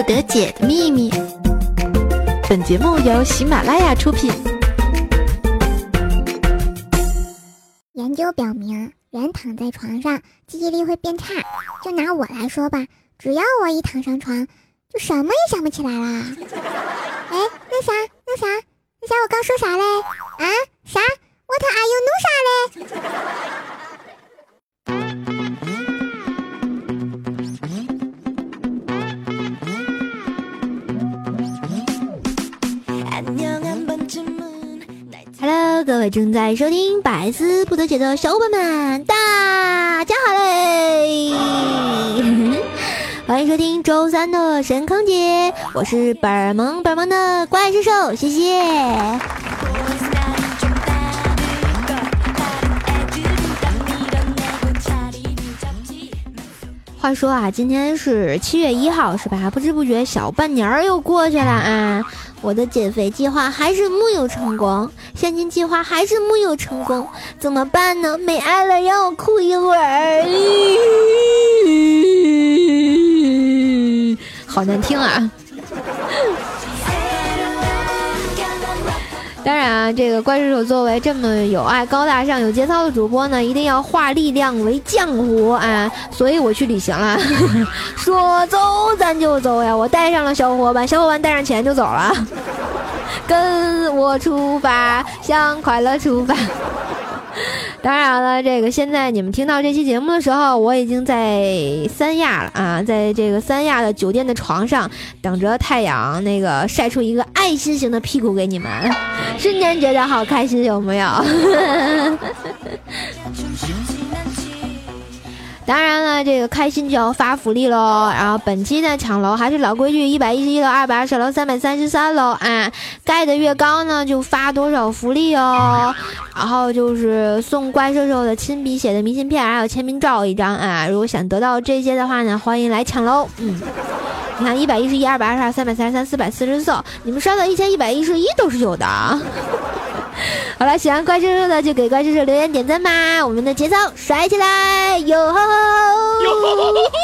不得解的秘密。本节目由喜马拉雅出品。研究表明，人躺在床上记忆力会变差。就拿我来说吧，只要我一躺上床，就什么也想不起来了。哎，那啥，那啥，那啥，我刚说啥嘞？啊？啥？What are you 弄啥嘞各位正在收听百思不得解的小伙伴们，大家好嘞！欢迎收听周三的神坑节，我是本萌本萌的怪兽兽，谢谢。话说啊，今天是七月一号，是吧？不知不觉小半年儿又过去了啊。我的减肥计划还是木有成功，相亲计划还是木有成功，怎么办呢？没爱了，让我哭一会儿。好难听啊！当然啊，这个怪兽手作为这么有爱、高大上、有节操的主播呢，一定要化力量为浆糊啊！所以我去旅行了，说走咱就走呀！我带上了小伙伴，小伙伴带上钱就走了，跟我出发，向快乐出发。当然了，这个现在你们听到这期节目的时候，我已经在三亚了啊，在这个三亚的酒店的床上，等着太阳那个晒出一个爱心型的屁股给你们，瞬间觉得好开心，有没有？当然了，这个开心就要发福利喽。然后本期呢抢楼还是老规矩，一百一十一楼、二百二十楼、三百三十三楼啊，盖的越高呢就发多少福利哦。然后就是送怪兽兽的亲笔写的明信片，还有签名照一张啊。如果想得到这些的话呢，欢迎来抢楼。嗯，你看一百一十一、二百二十二、三百三十三、四百四十四，你们刷到一千一百一十一都是有的。好了，喜欢怪兽兽的就给怪兽兽留言点赞吧，我们的节操甩起来，哟吼吼！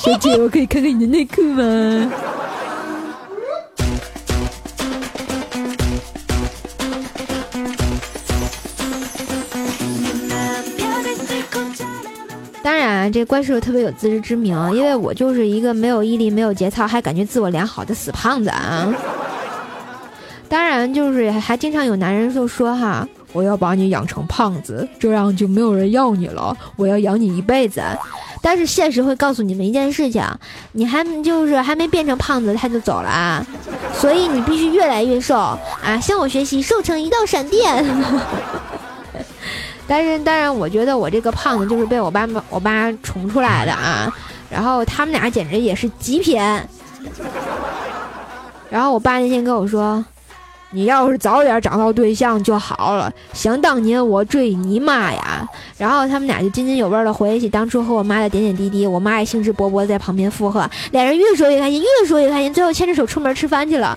小姐，我可以看看你的内裤吗？当然，这怪兽特别有自知之明，因为我就是一个没有毅力、没有节操，还感觉自我良好的死胖子啊。当然，就是还经常有男人就说哈，我要把你养成胖子，这样就没有人要你了，我要养你一辈子。但是现实会告诉你们一件事情，你还就是还没变成胖子他就走了啊，所以你必须越来越瘦啊，向我学习，瘦成一道闪电。但是当然，我觉得我这个胖子就是被我爸妈我爸宠出来的啊，然后他们俩简直也是极品。然后我爸那天跟我说。你要是早点找到对象就好了。想当年我追你妈呀，然后他们俩就津津有味的回忆起当初和我妈的点点滴滴。我妈也兴致勃勃在旁边附和，俩人越说越开心，越说越开心，最后牵着手出门吃饭去了，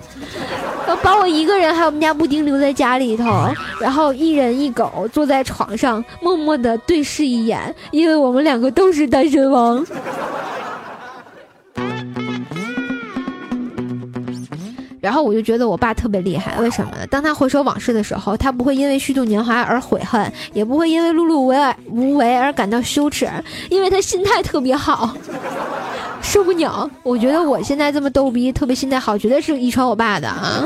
把我一个人还有我们家布丁留在家里头，然后一人一狗坐在床上，默默的对视一眼，因为我们两个都是单身汪。然后我就觉得我爸特别厉害，为什么呢？当他回首往事的时候，他不会因为虚度年华而悔恨，也不会因为碌碌无为无为而感到羞耻，因为他心态特别好。受不了！我觉得我现在这么逗逼，特别心态好，绝对是遗传我爸的啊。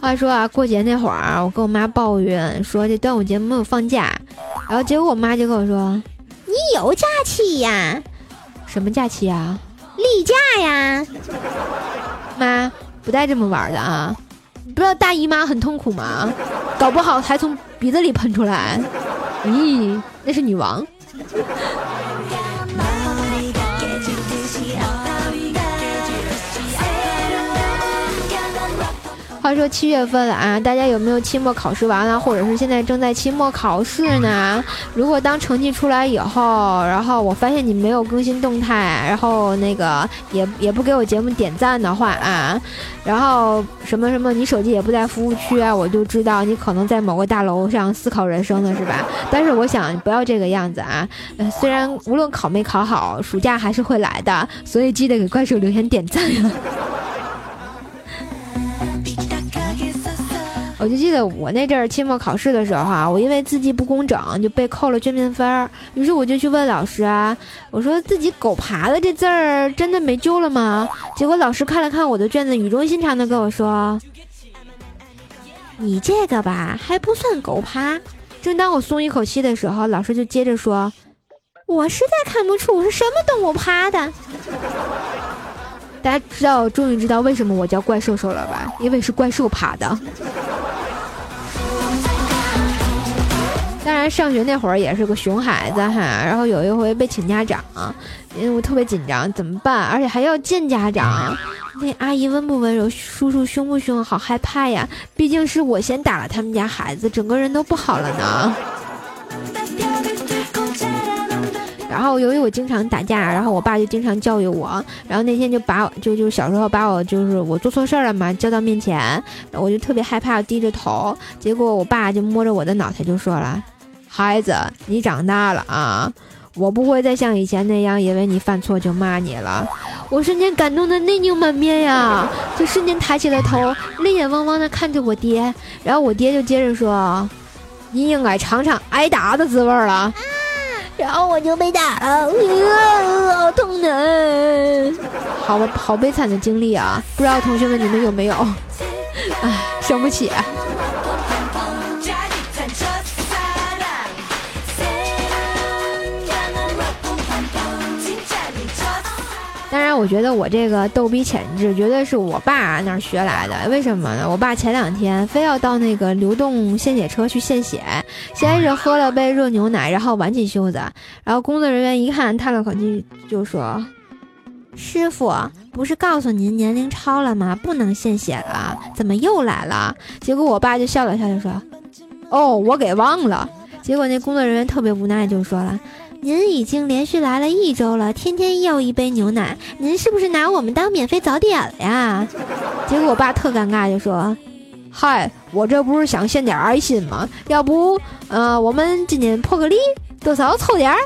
话说啊，过节那会儿，我跟我妈抱怨说这端午节没有放假，然后结果我妈就跟我说。有假期呀？什么假期呀？例假呀？妈，不带这么玩的啊！不知道大姨妈很痛苦吗？搞不好还从鼻子里喷出来。咦，那是女王。话话说七月份了啊，大家有没有期末考试完了，或者是现在正在期末考试呢？如果当成绩出来以后，然后我发现你没有更新动态，然后那个也也不给我节目点赞的话啊，然后什么什么，你手机也不在服务区啊，我就知道你可能在某个大楼上思考人生呢，是吧？但是我想不要这个样子啊，呃，虽然无论考没考好，暑假还是会来的，所以记得给怪兽留言点赞啊。我就记得我那阵儿期末考试的时候啊，我因为字迹不工整就被扣了卷面分儿。于是我就去问老师啊，我说自己狗爬的这字儿真的没救了吗？结果老师看了看我的卷子，语重心长的跟我说：“你这个吧还不算狗爬。”正当我松一口气的时候，老师就接着说：“我实在看不出是什么动物爬的。”大家知道，终于知道为什么我叫怪兽兽了吧？因为是怪兽爬的。当然，上学那会儿也是个熊孩子哈，然后有一回被请家长，因为我特别紧张，怎么办？而且还要见家长，那阿姨温不温柔，叔叔凶不凶，好害怕呀！毕竟是我先打了他们家孩子，整个人都不好了呢。然后由于我经常打架，然后我爸就经常教育我，然后那天就把我就就小时候把我就是我做错事儿了嘛，叫到面前，我就特别害怕，低着头，结果我爸就摸着我的脑袋就说了：“孩子，你长大了啊，我不会再像以前那样，因为你犯错就骂你了。”我瞬间感动的泪流满面呀，就瞬间抬起了头，泪眼汪汪的看着我爹，然后我爹就接着说：“你应该尝尝挨打的滋味了。”然后我就被打了，好痛的，好好悲惨的经历啊！不知道同学们你们有没有？唉，伤不起。当然，我觉得我这个逗逼潜质绝对是我爸那儿学来的。为什么呢？我爸前两天非要到那个流动献血车去献血，先是喝了杯热牛奶，然后挽起袖子，然后工作人员一看，叹了口气，就说：“师傅，不是告诉您年龄超了吗？不能献血了，怎么又来了？”结果我爸就笑了笑，就说：“哦，我给忘了。”结果那工作人员特别无奈，就说了。您已经连续来了一周了，天天要一杯牛奶，您是不是拿我们当免费早点了呀？结果我爸特尴尬，就说：“嗨，我这不是想献点爱心吗？要不，呃，我们今天破个例，多少凑点儿？”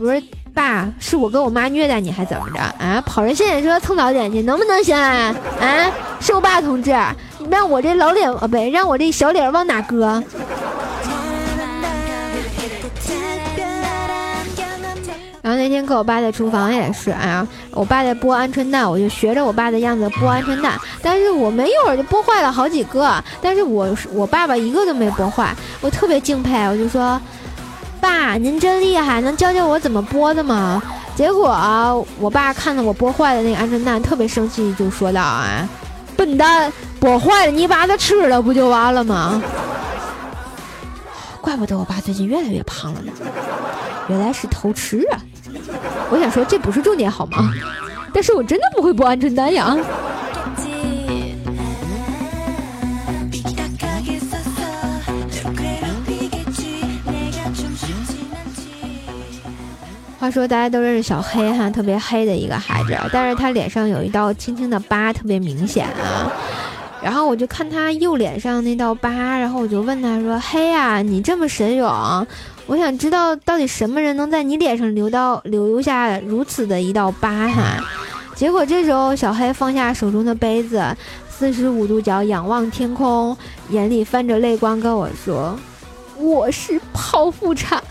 我说：“爸，是我跟我妈虐待你，还怎么着啊？跑人献血车蹭早点去，能不能行啊？啊，是我爸同志，让我这老脸啊，不，让我这小脸往哪搁？”那天跟我爸在厨房也是，哎呀，我爸在剥鹌鹑蛋，我就学着我爸的样子剥鹌鹑蛋，但是我没一会儿就剥坏了好几个，但是我我爸爸一个都没剥坏，我特别敬佩，我就说，爸您真厉害，能教教我怎么剥的吗？结果，我爸看到我剥坏的那个鹌鹑蛋，特别生气，就说道啊，笨蛋，剥坏了你把它吃了不就完了吗？怪不得我爸最近越来越胖了呢，原来是偷吃啊！我想说这不是重点好吗？但是我真的不会剥鹌鹑蛋呀。话说大家都认识小黑哈，特别黑的一个孩子，但是他脸上有一道轻轻的疤，特别明显啊。然后我就看他右脸上那道疤，然后我就问他说：“黑呀，你这么神勇，我想知道到底什么人能在你脸上留到留下如此的一道疤哈？”结果这时候小黑放下手中的杯子，四十五度角仰望天空，眼里泛着泪光跟我说：“我是剖腹产。”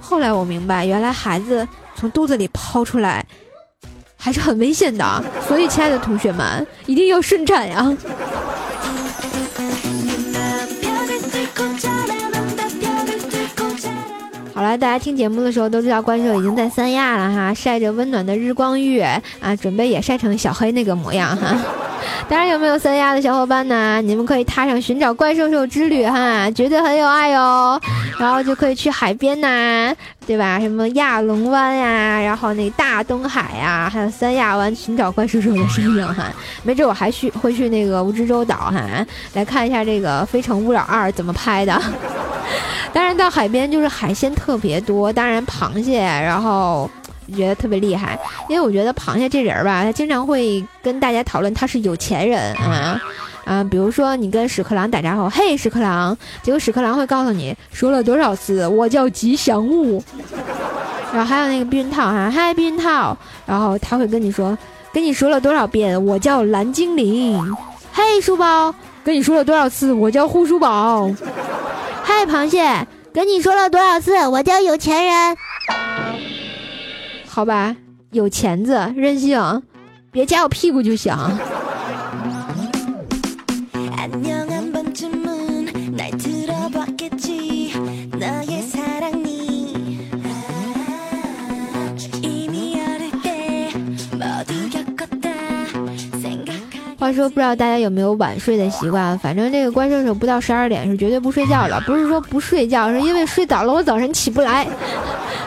后来我明白，原来孩子从肚子里剖出来。还是很危险的，所以亲爱的同学们，一定要顺产呀！好了，大家听节目的时候都知道，怪兽已经在三亚了哈，晒着温暖的日光浴啊，准备也晒成小黑那个模样哈。当然，有没有三亚的小伙伴呢？你们可以踏上寻找怪兽兽之旅哈，绝对很有爱哟。然后就可以去海边呐，对吧？什么亚龙湾呀，然后那大东海呀，还有三亚湾寻找怪兽兽的身影哈。没准我还去会去那个蜈支洲岛哈，来看一下这个《非诚勿扰二》怎么拍的。当然，到海边就是海鲜特别多，当然螃蟹，然后。觉得特别厉害，因为我觉得螃蟹这人儿吧，他经常会跟大家讨论他是有钱人啊啊，比如说你跟屎壳郎打招呼，嘿屎壳郎，结果屎壳郎会告诉你说了多少次我叫吉祥物，然后还有那个避孕套哈，嗨避孕套，然后他会跟你说，跟你说了多少遍我叫蓝精灵，嘿书包，跟你说了多少次我叫护书宝，嗨螃蟹，跟你说了多少次我叫有钱人。好吧，有钱子任性，别夹我屁股就行。话说，不知道大家有没有晚睡的习惯？反正这个关射手不到十二点是绝对不睡觉的，不是说不睡觉，是因为睡早了我早晨起不来。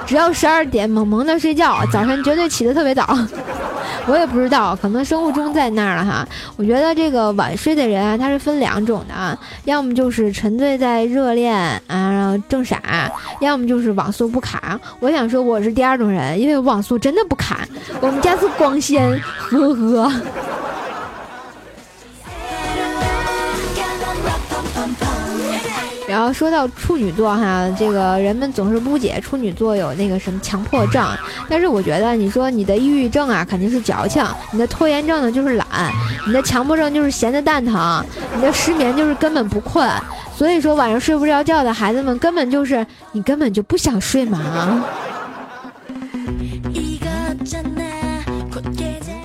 只要十二点猛猛的睡觉，早晨绝对起得特别早。我也不知道，可能生物钟在那儿了哈。我觉得这个晚睡的人啊，他是分两种的啊，要么就是沉醉在热恋啊，然后正傻；要么就是网速不卡。我想说我是第二种人，因为网速真的不卡，我们家是光纤，呵呵。然后说到处女座哈，这个人们总是误解处女座有那个什么强迫症，但是我觉得你说你的抑郁症啊肯定是矫情，你的拖延症呢就是懒，你的强迫症就是闲得蛋疼，你的失眠就是根本不困，所以说晚上睡不着觉的孩子们根本就是你根本就不想睡嘛。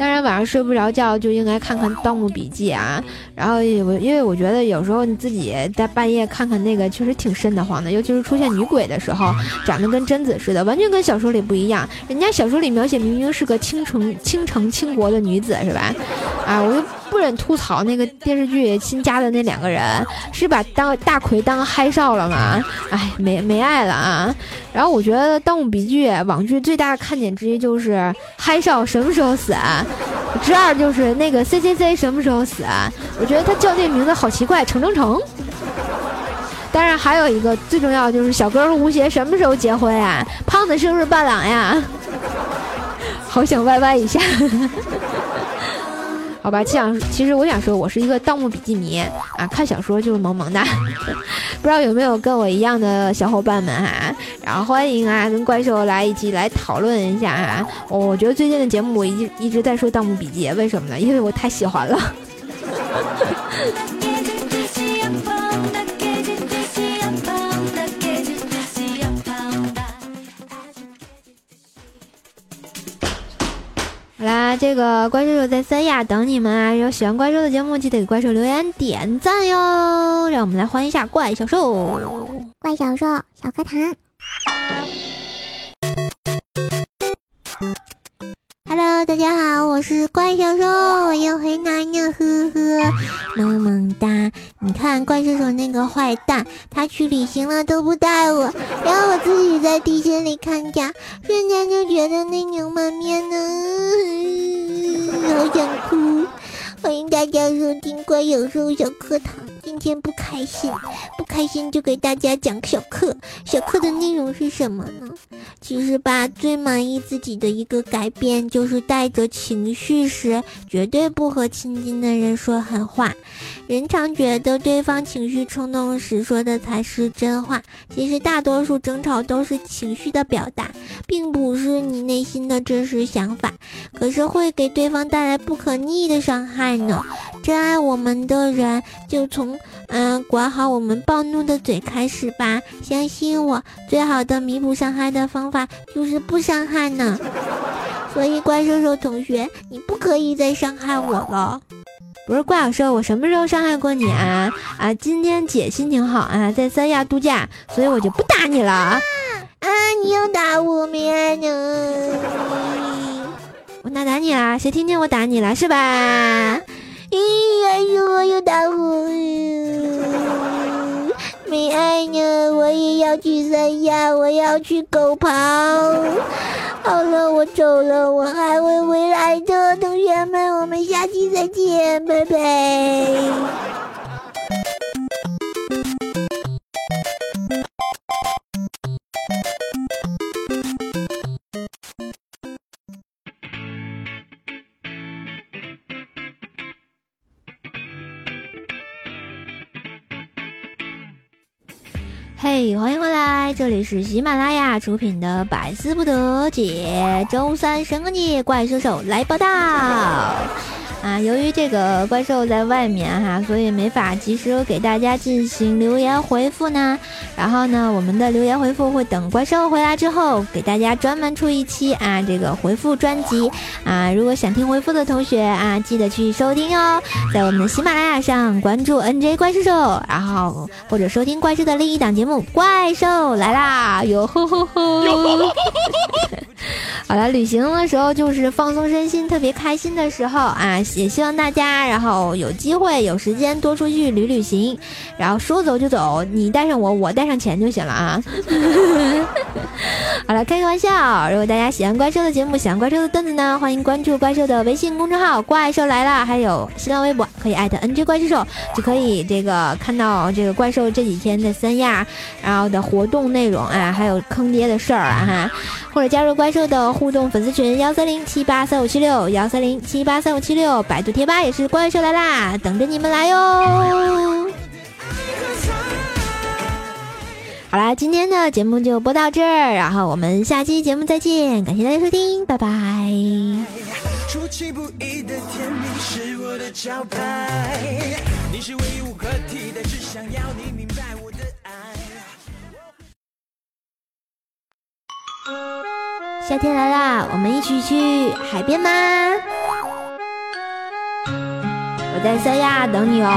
当然，晚上睡不着觉就应该看看《盗墓笔记》啊。然后我因为我觉得有时候你自己在半夜看看那个，确实挺瘆得慌的。尤其是出现女鬼的时候，长得跟贞子似的，完全跟小说里不一样。人家小说里描写明明是个倾城倾城倾国的女子，是吧？啊，我就不忍吐槽那个电视剧新加的那两个人，是把当大奎当嗨少了吗？哎，没没爱了啊。然后我觉得《盗墓笔记》网剧最大的看点之一就是嗨少什么时候死。之二就是那个 C C C 什么时候死？我觉得他叫这名字好奇怪，成成成。当然还有一个最重要就是小哥和吴邪什么时候结婚呀？胖子是不是伴郎呀？好想歪歪一下。好吧，想其实我想说，我是一个《盗墓笔记》迷啊，看小说就是萌萌的。不知道有没有跟我一样的小伙伴们哈？然后欢迎啊，跟怪兽来一起来讨论一下啊。我觉得最近的节目我一一直在说《盗墓笔记》，为什么呢？因为我太喜欢了。这个怪兽兽在三亚等你们啊！有喜欢怪兽的节目，记得给怪兽留言点赞哟！让我们来欢迎一下怪小兽，怪小兽小课堂。Hello，大家好，我是怪小兽，我又回来了，呵呵，萌萌哒！你看怪兽手那个坏蛋，他去旅行了都不带我，然后我自己在地心里看家，瞬间就觉得泪流满面呢，好想哭！欢迎大家收听怪兽兽小课堂。今天不开心，不开心就给大家讲小课。小课的内容是什么呢？其实吧，最满意自己的一个改变，就是带着情绪时，绝对不和亲近的人说狠话。人常觉得对方情绪冲动时说的才是真话，其实大多数争吵都是情绪的表达，并不是你内心的真实想法。可是会给对方带来不可逆的伤害呢。真爱我们的人，就从嗯管好我们暴怒的嘴开始吧。相信我，最好的弥补伤害的方法就是不伤害呢。所以怪兽兽同学，你不可以再伤害我了。不是怪兽兽，我什么时候伤害过你啊？啊，今天姐心情好啊，在三亚度假，所以我就不打你了。啊，你又打我面呢？我哪打你啦？谁听见我打你了是吧？咦，还是我有大火。没爱呢，我也要去三亚，我要去狗刨。好了，我走了，我还会回来的，同学们，我们下期再见，拜拜。是喜马拉雅出品的《百思不得解》，周三神个你怪兽手来报道。啊，由于这个怪兽在外面哈，所以没法及时给大家进行留言回复呢。然后呢，我们的留言回复会等怪兽回来之后，给大家专门出一期啊，这个回复专辑啊。如果想听回复的同学啊，记得去收听哦，在我们的喜马拉雅上关注 NJ 怪兽兽，然后或者收听怪兽的另一档节目《怪兽来啦》，哟吼吼吼！好了，旅行的时候就是放松身心、特别开心的时候啊。也希望大家，然后有机会有时间多出去旅旅行，然后说走就走，你带上我，我带上钱就行了啊。好了，开个玩笑。如果大家喜欢怪兽的节目，喜欢怪兽的段子呢，欢迎关注怪兽的微信公众号“怪兽来了”，还有新浪微博可以艾特 NG 怪兽兽，就可以这个看到这个怪兽这几天的三亚然后的活动内容啊，还有坑爹的事儿啊哈，或者加入怪兽的互动粉丝群幺三零七八三五七六幺三零七八三五七六。百度贴吧也是怪兽来啦，等着你们来哟！好啦，今天的节目就播到这儿，然后我们下期节目再见，感谢大家收听，拜拜。夏天来啦，我们一起去海边吗？在三亚等你哦。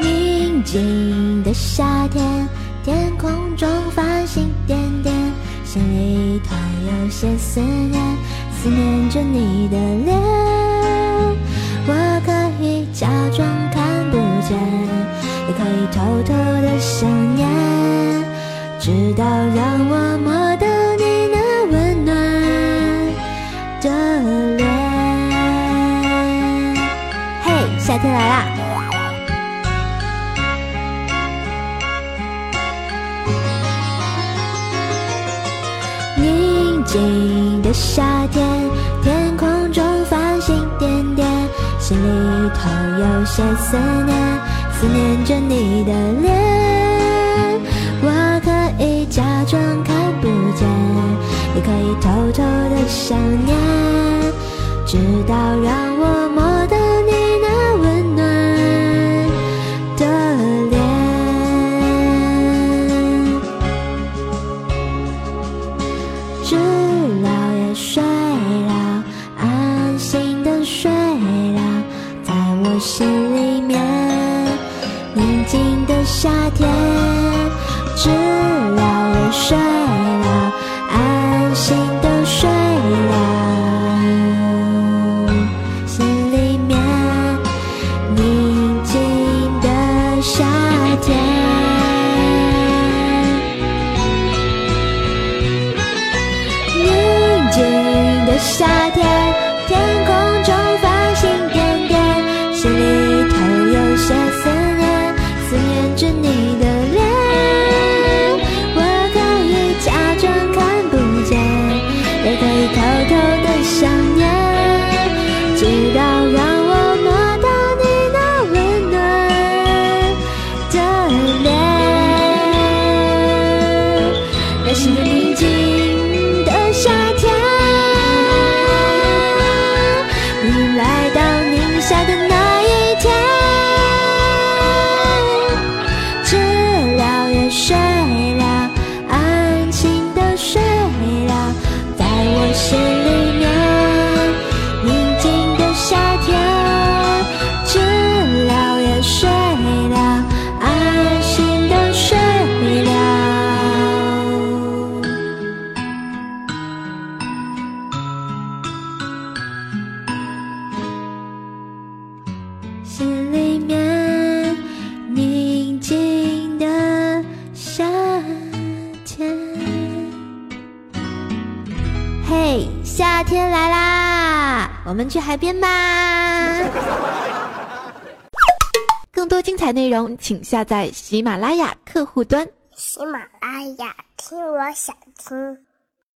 宁静的夏天，天空中繁星点点，心里头有些思念，思念着你的脸。看不见，也可以偷偷的想念，直到让我摸到你那温暖的脸。嘿，夏天来啦！宁静的夏天，天空中繁。心里头有些思念，思念着你的脸。我可以假装看不见，也可以偷偷的想念，直到让我梦静的夏天，知了也睡们去海边吧。更多精彩内容，请下载喜马拉雅客户端。喜马拉雅，听我想听。